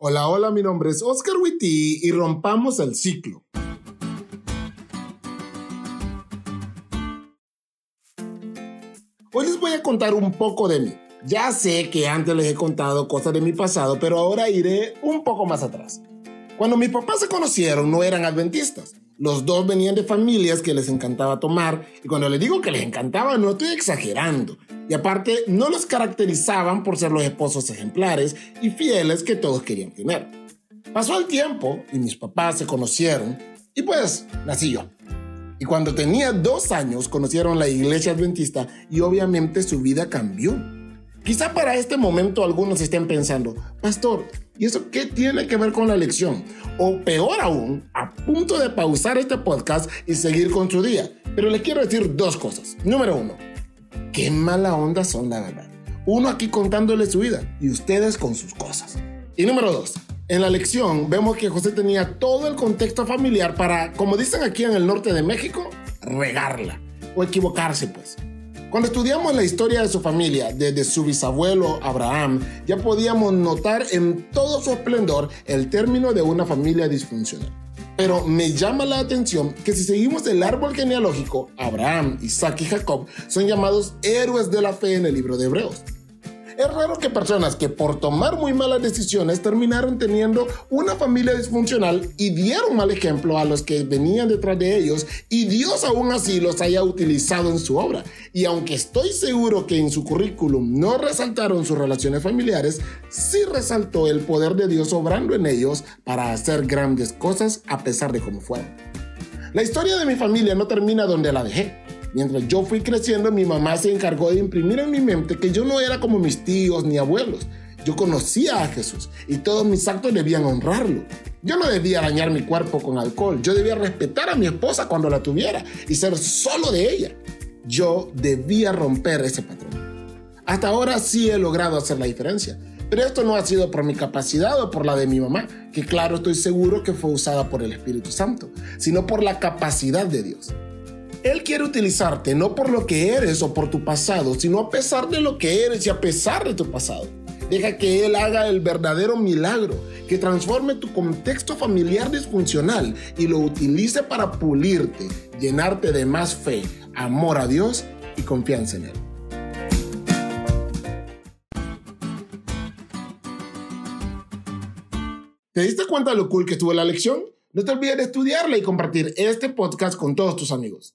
Hola, hola, mi nombre es Oscar Witty y rompamos el ciclo. Hoy les voy a contar un poco de mí. Ya sé que antes les he contado cosas de mi pasado, pero ahora iré un poco más atrás. Cuando mis papás se conocieron no eran adventistas. Los dos venían de familias que les encantaba tomar y cuando les digo que les encantaba no estoy exagerando. Y aparte no los caracterizaban por ser los esposos ejemplares y fieles que todos querían tener. Pasó el tiempo y mis papás se conocieron y pues nací yo. Y cuando tenía dos años conocieron la iglesia adventista y obviamente su vida cambió. Quizá para este momento algunos estén pensando, pastor, ¿y eso qué tiene que ver con la lección? O peor aún, a punto de pausar este podcast y seguir con su día. Pero les quiero decir dos cosas. Número uno, qué mala onda son la verdad. Uno aquí contándole su vida y ustedes con sus cosas. Y número dos, en la lección vemos que José tenía todo el contexto familiar para, como dicen aquí en el norte de México, regarla o equivocarse pues. Cuando estudiamos la historia de su familia, desde su bisabuelo Abraham, ya podíamos notar en todo su esplendor el término de una familia disfuncional. Pero me llama la atención que si seguimos el árbol genealógico, Abraham, Isaac y Jacob son llamados héroes de la fe en el libro de Hebreos. Es raro que personas que por tomar muy malas decisiones terminaron teniendo una familia disfuncional y dieron mal ejemplo a los que venían detrás de ellos y Dios aún así los haya utilizado en su obra. Y aunque estoy seguro que en su currículum no resaltaron sus relaciones familiares, sí resaltó el poder de Dios obrando en ellos para hacer grandes cosas a pesar de cómo fueron. La historia de mi familia no termina donde la dejé. Mientras yo fui creciendo, mi mamá se encargó de imprimir en mi mente que yo no era como mis tíos ni abuelos. Yo conocía a Jesús y todos mis actos debían honrarlo. Yo no debía dañar mi cuerpo con alcohol. Yo debía respetar a mi esposa cuando la tuviera y ser solo de ella. Yo debía romper ese patrón. Hasta ahora sí he logrado hacer la diferencia. Pero esto no ha sido por mi capacidad o por la de mi mamá, que claro estoy seguro que fue usada por el Espíritu Santo, sino por la capacidad de Dios. Él quiere utilizarte no por lo que eres o por tu pasado, sino a pesar de lo que eres y a pesar de tu pasado. Deja que Él haga el verdadero milagro, que transforme tu contexto familiar disfuncional y lo utilice para pulirte, llenarte de más fe, amor a Dios y confianza en Él. ¿Te diste cuenta de lo cool que estuvo la lección? No te olvides de estudiarla y compartir este podcast con todos tus amigos.